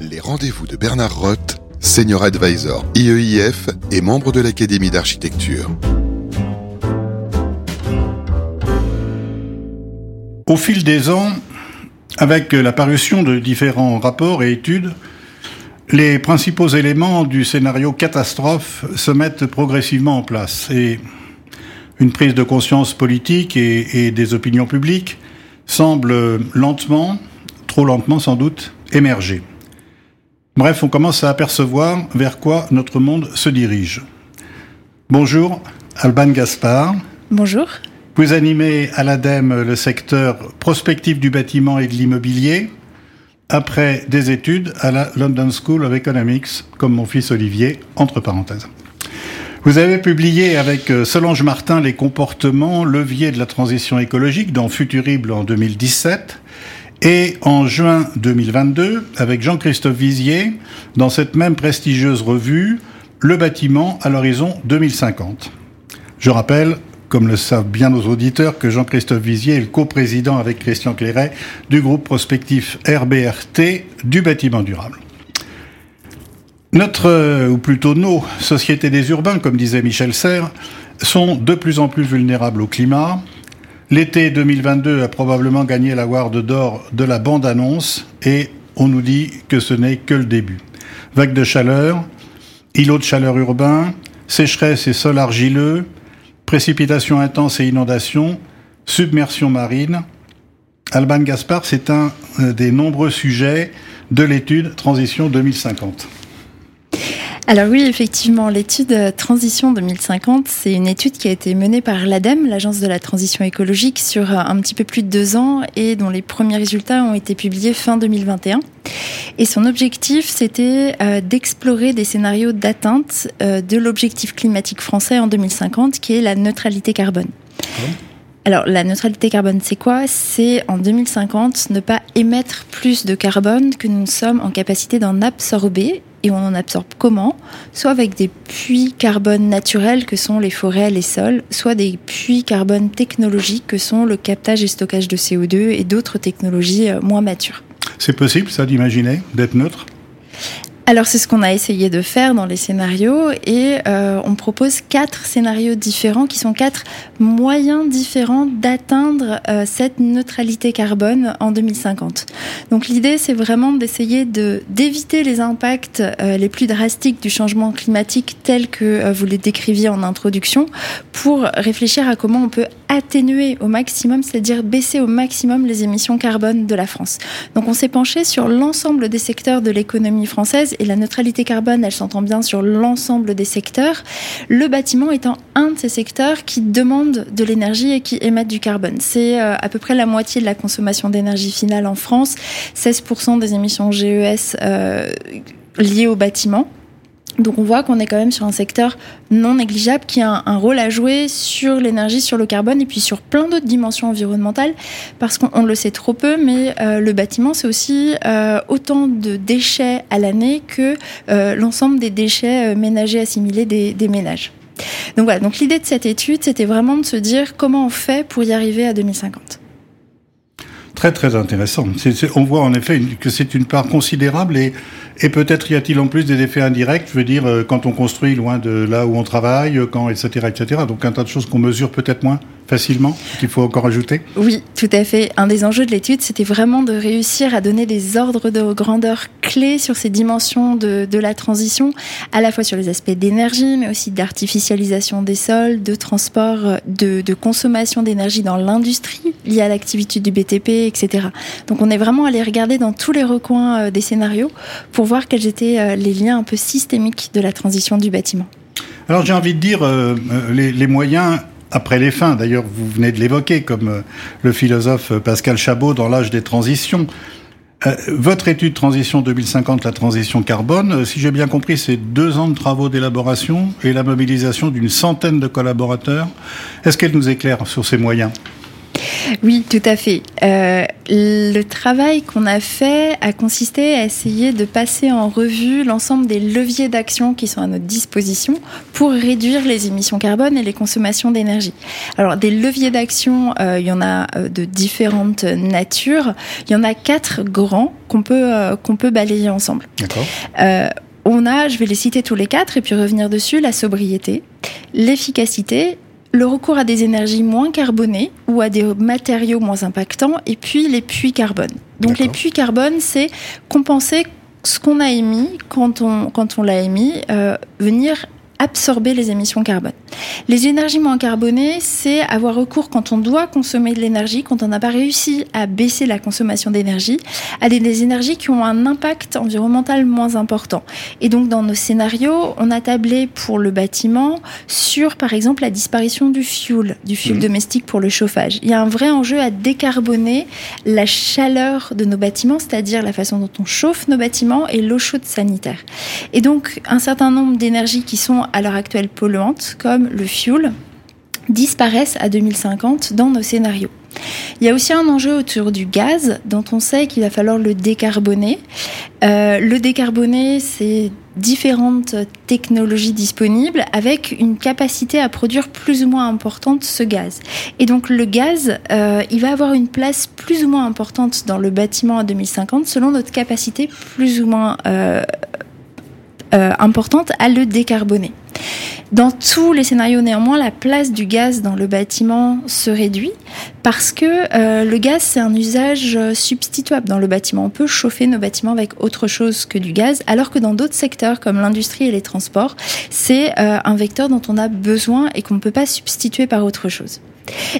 Les rendez-vous de Bernard Roth, Senior Advisor IEIF et membre de l'Académie d'architecture. Au fil des ans, avec la parution de différents rapports et études, les principaux éléments du scénario catastrophe se mettent progressivement en place et une prise de conscience politique et, des opinions publiques semble lentement, trop lentement sans doute, émerger. Bref, on commence à apercevoir vers quoi notre monde se dirige. Bonjour, Alban Gaspard. Bonjour. Vous animez à l'ADEME le secteur prospectif du bâtiment et de l'immobilier, après des études à la London School of Economics, comme mon fils Olivier, entre parenthèses. Vous avez publié avec euh, Solange Martin les comportements leviers de la transition écologique dans Futurible en 2017 et en juin 2022 avec Jean-Christophe Vizier dans cette même prestigieuse revue Le bâtiment à l'horizon 2050. Je rappelle comme le savent bien nos auditeurs, que Jean-Christophe Vizier est le coprésident avec Christian Cléret du groupe prospectif RBRT du bâtiment durable. Notre, euh, ou plutôt nos, sociétés des urbains, comme disait Michel Serres, sont de plus en plus vulnérables au climat. L'été 2022 a probablement gagné la Ward d'or de la bande-annonce et on nous dit que ce n'est que le début. Vagues de chaleur, îlots de chaleur urbains, sécheresse et sol argileux, précipitations intenses et inondations, submersion marine. Alban Gaspard, c'est un euh, des nombreux sujets de l'étude Transition 2050. Alors oui, effectivement, l'étude euh, Transition 2050, c'est une étude qui a été menée par l'ADEME, l'Agence de la transition écologique, sur euh, un petit peu plus de deux ans et dont les premiers résultats ont été publiés fin 2021. Et son objectif, c'était euh, d'explorer des scénarios d'atteinte de l'objectif climatique français en 2050, qui est la neutralité carbone. Alors, la neutralité carbone, c'est quoi? C'est en 2050 ne pas émettre plus de carbone que nous sommes en capacité d'en absorber et on en absorbe comment? Soit avec des puits carbone naturels que sont les forêts, les sols, soit des puits carbone technologiques que sont le captage et stockage de CO2 et d'autres technologies euh, moins matures. C'est possible ça d'imaginer d'être neutre? Alors c'est ce qu'on a essayé de faire dans les scénarios et euh, on propose quatre scénarios différents qui sont quatre moyens différents d'atteindre euh, cette neutralité carbone en 2050. Donc l'idée c'est vraiment d'essayer de d'éviter les impacts euh, les plus drastiques du changement climatique tel que vous les décriviez en introduction pour réfléchir à comment on peut atténuer au maximum, c'est-à-dire baisser au maximum les émissions carbone de la France. Donc on s'est penché sur l'ensemble des secteurs de l'économie française et la neutralité carbone, elle s'entend bien sur l'ensemble des secteurs. Le bâtiment étant un de ces secteurs qui demande de l'énergie et qui émettent du carbone. C'est euh, à peu près la moitié de la consommation d'énergie finale en France, 16% des émissions GES euh, liées au bâtiment. Donc on voit qu'on est quand même sur un secteur non négligeable qui a un, rôle à jouer sur l'énergie, sur le carbone et puis sur plein d'autres dimensions environnementales parce qu'on le sait trop peu, mais euh, le bâtiment c'est aussi euh, autant de déchets à l'année que euh, l'ensemble des déchets ménagers assimilés des, des ménages. Donc voilà, donc l'idée de cette étude c'était vraiment de se dire comment on fait pour y arriver à 2050 très très intéressant. on voit en effet que c'est une part considérable et, et peut-être y a-t-il en plus des effets indirects, je veux dire, euh, quand on construit loin de là où on travaille, quand, etc., etc. Donc un tas de choses qu'on mesure peut-être moins facilement, qu'il faut encore ajouter? Oui, tout à fait. Un des enjeux de l'étude, c'était vraiment de réussir à donner des ordres de grandeur clés sur ces dimensions de, de la transition, à la fois sur les aspects d'énergie, mais aussi d'artificialisation des sols, de transport, de, de consommation d'énergie dans l'industrie liée à l'activité du BTP, etc. Donc on est vraiment allé regarder dans tous les recoins euh, des scénarios pour voir quels étaient euh, les liens un peu systémiques de la transition du bâtiment. Alors j'ai envie de dire, euh, les, les moyens après les fins. D'ailleurs, vous venez de l'évoquer, comme euh, le philosophe Pascal Chabot dans l'âge des transitions. Euh, votre étude Transition 2050, la transition carbone, euh, si j'ai bien compris, c'est deux ans de travaux d'élaboration et la mobilisation d'une centaine de collaborateurs. Est-ce qu'elle nous éclaire sur ces moyens? Oui, tout à fait. le travail qu'on a fait a consisté à essayer de passer en revue l'ensemble des leviers d'action qui sont à notre disposition pour réduire les émissions carbone et les consommations d'énergie. Alors des leviers d'action, euh, il y en a euh, de différentes natures. Il y en a quatre grands qu'on peut euh, qu'on peut balayer ensemble. D'accord. on a, je vais les citer tous les quatre et puis revenir dessus, la sobriété, l'efficacité, le recours à des énergies moins carbonées ou à des matériaux moins impactants, et puis les puits carbone. Donc les puits carbone, c'est compenser ce qu'on a émis quand on, quand on l'a émis, euh, venir absorber les émissions carbone. Les énergies moins carbonées, c'est avoir recours quand on doit consommer de l'énergie, quand on n'a pas réussi à baisser la consommation d'énergie, à des, énergies qui ont un impact environnemental moins important. Et donc dans nos scénarios, on a tablé pour le bâtiment sur par exemple la disparition du fuel, du fuel mmh. domestique pour le chauffage. Il y a un vrai enjeu à décarboner la chaleur de nos bâtiments, c'est-à-dire la façon dont on chauffe nos bâtiments et l'eau chaude sanitaire. Et donc un certain nombre d'énergies qui sont à l'heure actuelle polluantes, comme le fuel, disparaissent à 2050 dans nos scénarios. Il y a aussi un enjeu autour du gaz, dont on sait qu'il va falloir le décarboner. Euh, le décarboner, c'est différentes technologies disponibles avec une capacité à produire plus ou moins importante ce gaz. Et donc le gaz, euh, il va avoir une place plus ou moins importante dans le bâtiment à 2050 selon notre capacité plus ou moins euh, importante à le décarboner. Dans tous les scénarios, néanmoins, la place du gaz dans le bâtiment se réduit parce que euh, le gaz, c'est un usage substituable dans le bâtiment. On peut chauffer nos bâtiments avec autre chose que du gaz, alors que dans d'autres secteurs, comme l'industrie et les transports, c'est euh, un vecteur dont on a besoin et qu'on ne peut pas substituer par autre chose.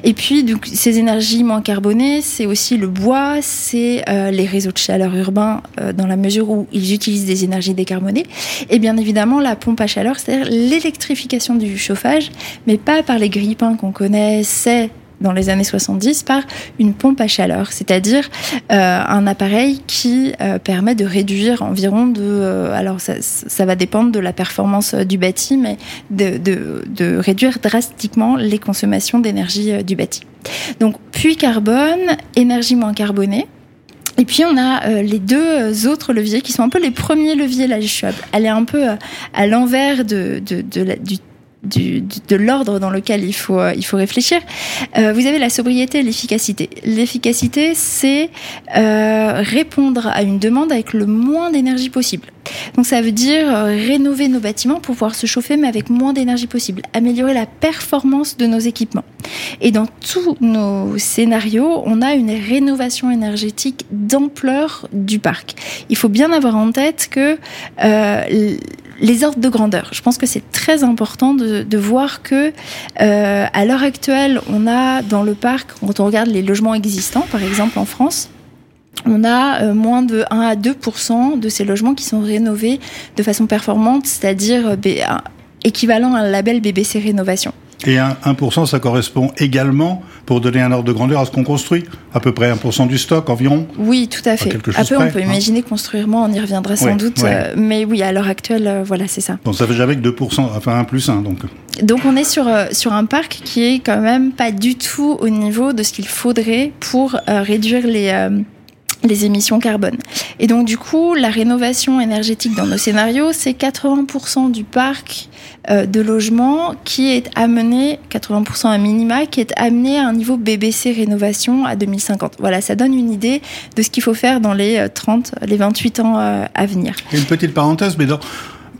Et puis, donc, ces énergies moins carbonées, c'est aussi le bois, c'est euh, les réseaux de chaleur urbains euh, dans la mesure où ils utilisent des énergies décarbonées. Et bien évidemment, la pompe à chaleur, c'est-à-dire l'électrification du chauffage, mais pas par les grippins qu'on connaît, c'est dans les années 70 par une pompe à chaleur, c'est-à-dire euh, un appareil qui euh, permet de réduire environ de... Euh, alors ça, va dépendre de la performance du bâti, mais de, réduire drastiquement les consommations d'énergie du bâti. Donc puits carbone, énergie moins carbonée. Et puis on a les deux autres leviers qui sont un peu les premiers leviers. Là, je suis est un peu à l'envers de, la, de l'ordre dans lequel il faut, euh, il faut réfléchir. Euh, vous avez la sobriété et l'efficacité. L'efficacité, c'est euh, répondre à une demande avec le moins d'énergie possible. Donc ça veut dire rénover nos bâtiments pour pouvoir se chauffer mais avec moins d'énergie possible, améliorer la performance de nos équipements. Et dans tous nos scénarios, on a une rénovation énergétique d'ampleur du parc. Il faut bien avoir en tête que les ordres de grandeur. Je pense que c'est très important de, de voir que euh, à l'heure actuelle, on a dans le parc, quand on regarde les logements existants, par exemple en France, on a euh, moins de 1 à 2% de ces logements qui sont rénovés de façon performante, c'est-à-dire équivalent à un label BBC Rénovation. Et 1%, ça correspond également, pour donner un ordre de grandeur à ce qu'on construit, à peu près 1% du stock environ Oui, tout à fait. Après, on peut hein. imaginer construire moins, on y reviendra sans doute. Euh, mais oui, à l'heure actuelle, voilà, c'est ça. Donc ça fait jamais que 2%, enfin 1 plus 1, donc. Donc on est sur, sur un parc qui est quand même pas du tout au niveau de ce qu'il faudrait pour réduire les les émissions carbone. Et donc du coup, la rénovation énergétique dans nos scénarios, c'est 80% du parc euh, de logement qui est amené, 80% à minima, qui est amené à un niveau BBC rénovation à 2050. Voilà, ça donne une idée de ce qu'il faut faire dans les 30, euh, les 28 ans euh, à venir. Une petite parenthèse, mais dans,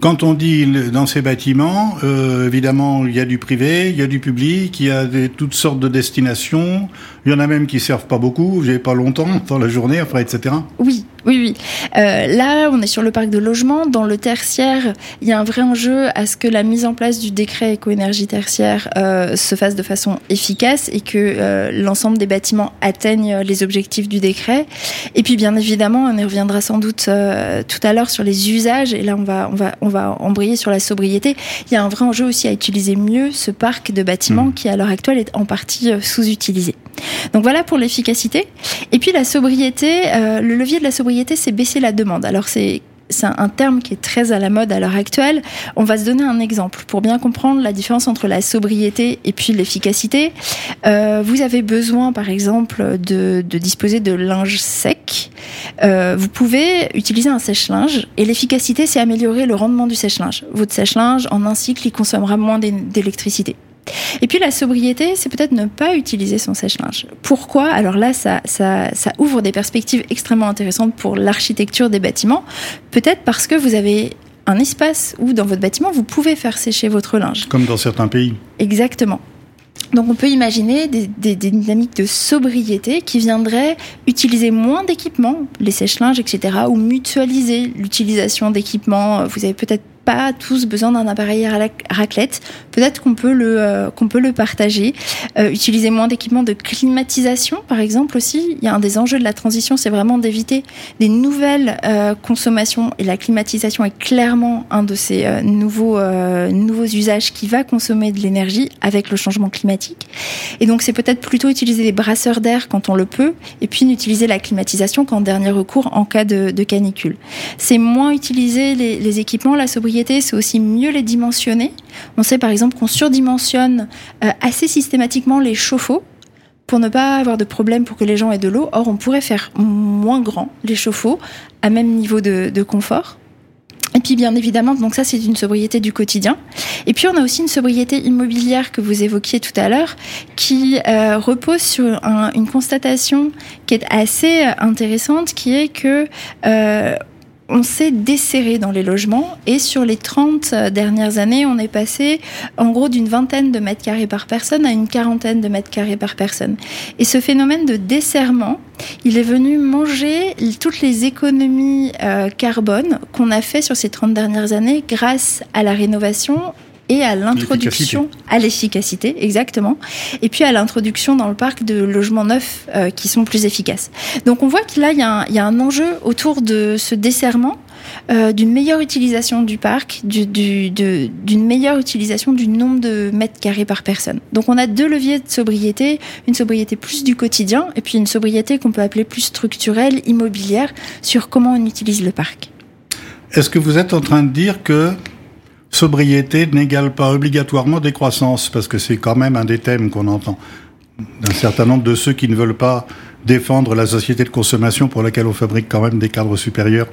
quand on dit dans ces bâtiments, euh, évidemment, il y a du privé, il y a du public, il y a des, toutes sortes de destinations. Il y en a même qui servent pas beaucoup, j'ai pas longtemps dans la journée, enfin, etc. Oui, oui, oui. Euh, là, on est sur le parc de logement. Dans le tertiaire, il y a un vrai enjeu à ce que la mise en place du décret éco-énergie tertiaire euh, se fasse de façon efficace et que euh, l'ensemble des bâtiments atteignent les objectifs du décret. Et puis, bien évidemment, on y reviendra sans doute euh, tout à l'heure sur les usages. Et là, on va, on va, on va embrayer sur la sobriété. Il y a un vrai enjeu aussi à utiliser mieux ce parc de bâtiments mmh. qui, à l'heure actuelle, est en partie euh, sous-utilisé. Donc voilà pour l'efficacité. Et puis la sobriété, euh, le levier de la sobriété, c'est baisser la demande. Alors c'est un terme qui est très à la mode à l'heure actuelle. On va se donner un exemple pour bien comprendre la différence entre la sobriété et puis l'efficacité. Euh, vous avez besoin, par exemple, de, disposer de linge sec. Euh, vous pouvez utiliser un sèche-linge et l'efficacité, c'est améliorer le rendement du sèche-linge. Votre sèche-linge, en un cycle, il consommera moins d'électricité. Et puis la sobriété, c'est peut-être ne pas utiliser son sèche-linge. Pourquoi? Alors là, ça, ça, ça ouvre des perspectives extrêmement intéressantes pour l'architecture des bâtiments. Peut-être parce que vous avez un espace où dans votre bâtiment, vous pouvez faire sécher votre linge. Comme dans certains pays. Exactement. Donc on peut imaginer des, des, dynamiques de sobriété qui viendraient utiliser moins d'équipements, les sèche-linges, etc., ou mutualiser l'utilisation d'équipements. Vous avez peut-être pas tous besoin d'un appareil à raclette. Peut-être qu'on peut le euh, qu'on peut le partager. Euh, utiliser moins d'équipements de climatisation, par exemple aussi. Il y a un des enjeux de la transition, c'est vraiment d'éviter des nouvelles euh, consommations. Et la climatisation est clairement un de ces nouveaux nouveaux usages qui va consommer de l'énergie avec le changement climatique. Et donc c'est peut-être plutôt utiliser des brasseurs d'air quand on le peut, et puis n'utiliser la climatisation qu'en dernier recours en cas de, canicule. C'est moins utiliser les équipements, la sobriété c'est aussi mieux les dimensionner. On sait par exemple qu'on surdimensionne euh, assez systématiquement les chauffe-eau pour ne pas avoir de problème pour que les gens aient de l'eau. Or, on pourrait faire moins grand les chauffe-eau à même niveau de, confort. Et puis bien évidemment, donc ça c'est une sobriété du quotidien. Et puis on a aussi une sobriété immobilière que vous évoquiez tout à l'heure, qui euh, repose sur une constatation qui est assez intéressante, qui est que euh, on s'est desserré dans les logements et sur les 30 dernières années, on est passé en gros d'une vingtaine de mètres carrés par personne à une quarantaine de mètres carrés par personne. Et ce phénomène de desserrement, il est venu manger toutes les économies euh, carbone qu'on a fait sur ces 30 dernières années grâce à la rénovation et à l'introduction, à l'efficacité, exactement, et puis à l'introduction dans le parc de logements neufs euh, qui sont plus efficaces. Donc on voit que là, il y, a un, enjeu autour de ce desserrement, euh, d'une meilleure utilisation du parc, d'une meilleure utilisation du nombre de mètres carrés par personne. Donc on a deux leviers de sobriété, une sobriété plus du quotidien, et puis une sobriété qu'on peut appeler plus structurelle, immobilière, sur comment on utilise le parc. Est-ce que vous êtes en train de dire que sobriété n'égale pas obligatoirement décroissance, parce que c'est quand même un des thèmes qu'on entend d'un certain nombre de ceux qui ne veulent pas défendre la société de consommation pour laquelle on fabrique quand même des cadres supérieurs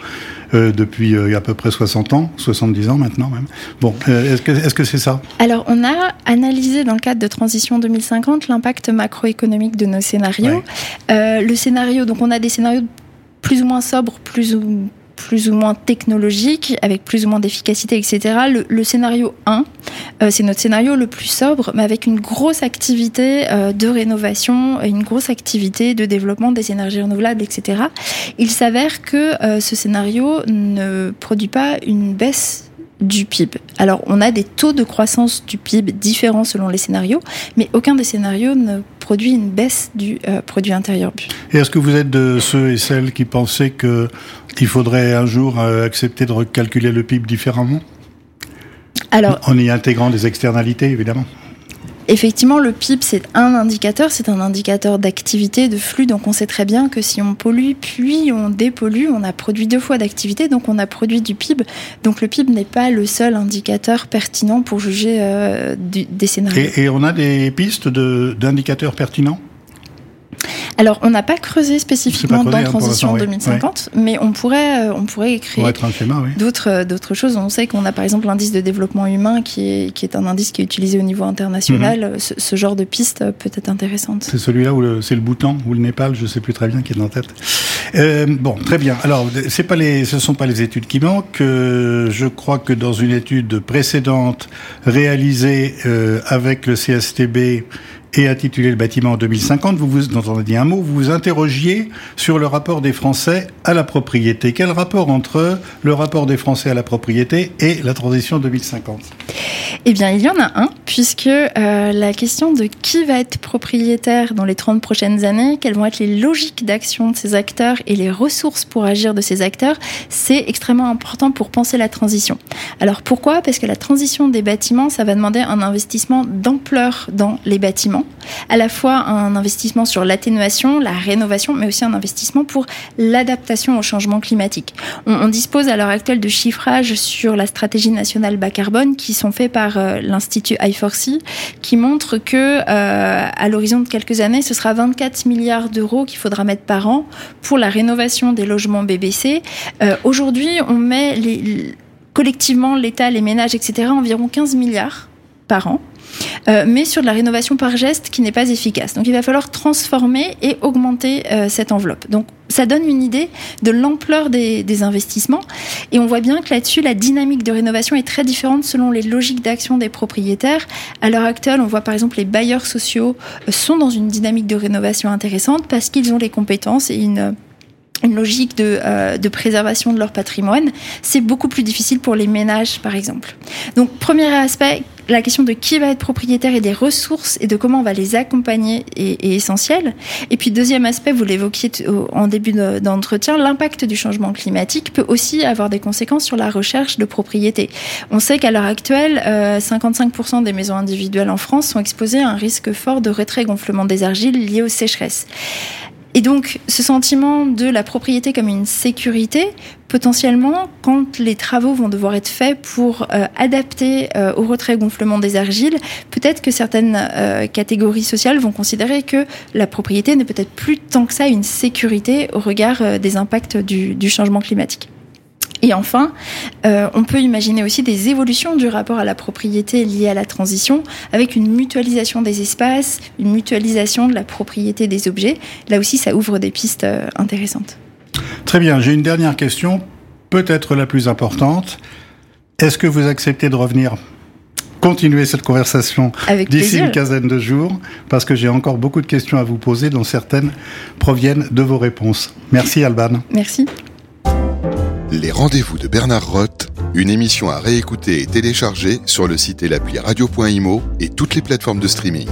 euh, depuis euh, à peu près 60 ans, 70 ans maintenant même. Bon, euh, est-ce que c'est ça? Alors, on a analysé dans le cadre de Transition 2050 l'impact macroéconomique de nos scénarios. le scénario, donc on a des scénarios plus ou moins sobres, plus ou plus ou moins technologique, avec plus ou moins d'efficacité, etc. Le, scénario 1, euh, c'est notre scénario le plus sobre, mais avec une grosse activité euh, de rénovation, une grosse activité de développement des énergies renouvelables, etc. Il s'avère que euh, ce scénario ne produit pas une baisse du PIB. Alors, on a des taux de croissance du PIB différents selon les scénarios, mais aucun des scénarios ne produit une baisse du euh, produit intérieur brut. Et est-ce que vous êtes de ceux et celles qui pensaient qu'il faudrait un jour euh, accepter de recalculer le PIB différemment? Alors, en y intégrant des externalités, évidemment Effectivement, le PIB, c'est un indicateur, c'est un indicateur d'activité, de flux. Donc, on sait très bien que si on pollue, puis on dépollue, on a produit deux fois d'activité, donc on a produit du PIB. Donc, le PIB n'est pas le seul indicateur pertinent pour juger euh, des scénarios. Et, et, on a des pistes d'indicateurs pertinents? Alors, on n'a pas creusé spécifiquement dans hein, Transition 2050, mais on pourrait, euh, on pourrait créer d'autres, euh, d'autres choses. On sait qu'on a par exemple l'indice de développement humain qui est, qui est un indice qui est utilisé au niveau international. Mhm. Ce, genre de piste peut être intéressante. C'est celui-là où c'est le Bhoutan ou le Népal, je ne sais plus très bien qui est dans la tête. Euh, bon, très bien. Alors, c'est pas les, ce ne sont pas les études qui manquent. je crois que dans une étude précédente réalisée avec le CSTB et intitulé Le bâtiment en 2050, vous vous, dont on un mot, vous vous interrogiez sur le rapport des Français à la propriété. Quel rapport entre le rapport des Français à la propriété et la transition 2050 Eh bien, il y en a un, puisque euh, la question de qui va être propriétaire dans les 30 prochaines années, quelles vont être les logiques d'action de ces acteurs et les ressources pour agir de ces acteurs, c'est extrêmement important pour penser la transition. Alors pourquoi? Parce que la transition des bâtiments, ça va demander un investissement d'ampleur dans les bâtiments, à la fois un investissement sur l'atténuation, la rénovation, mais aussi un investissement pour l'adaptation au changement climatique. On, dispose à l'heure actuelle de chiffrages sur la stratégie nationale bas carbone qui sont faits par euh, l'Institut I4C, qui montrent que euh, à l'horizon de quelques années, ce sera 24 milliards d'euros qu'il faudra mettre par an pour la rénovation des logements BBC. Euh, Aujourd'hui, on met collectivement l'État, les ménages, etc., environ 15 milliards par an. Euh, mais sur de la rénovation par geste qui n'est pas efficace. Donc il va falloir transformer et augmenter euh, cette enveloppe. Donc ça donne une idée de l'ampleur des, investissements et on voit bien que là-dessus la dynamique de rénovation est très différente selon les logiques d'action des propriétaires. À l'heure actuelle, on voit par exemple les bailleurs sociaux euh, sont dans une dynamique de rénovation intéressante parce qu'ils ont les compétences et une une logique de, de, préservation de leur patrimoine, c'est beaucoup plus difficile pour les ménages, par exemple. Donc, premier aspect, la question de qui va être propriétaire et des ressources et de comment on va les accompagner est, essentielle. Et puis, deuxième aspect, vous l'évoquiez en début d'entretien, l'impact du changement climatique peut aussi avoir des conséquences sur la recherche de propriété. On sait qu'à l'heure actuelle, euh, 55% des maisons individuelles en France sont exposées à un risque fort de retrait-gonflement des argiles lié aux sécheresses. Et donc, ce sentiment de la propriété comme une sécurité, potentiellement, quand les travaux vont devoir être faits pour euh, adapter euh, au retrait gonflement des argiles, peut-être que certaines euh, catégories sociales vont considérer que la propriété n'est peut-être plus tant que ça une sécurité au regard des impacts du changement climatique. Et enfin, euh, on peut imaginer aussi des évolutions du rapport à la propriété liées à la transition, avec une mutualisation des espaces, une mutualisation de la propriété des objets. Là aussi, ça ouvre des pistes euh, intéressantes. Très bien, j'ai une dernière question, peut-être la plus importante. Est-ce que vous acceptez de revenir continuer cette conversation d'ici une quinzaine de jours, parce que j'ai encore beaucoup de questions à vous poser, dont certaines proviennent de vos réponses. Merci Alban. Merci. Les rendez-vous de Bernard Roth, une émission à réécouter et télécharger sur le site et l'appli radio.imo et toutes les plateformes de streaming.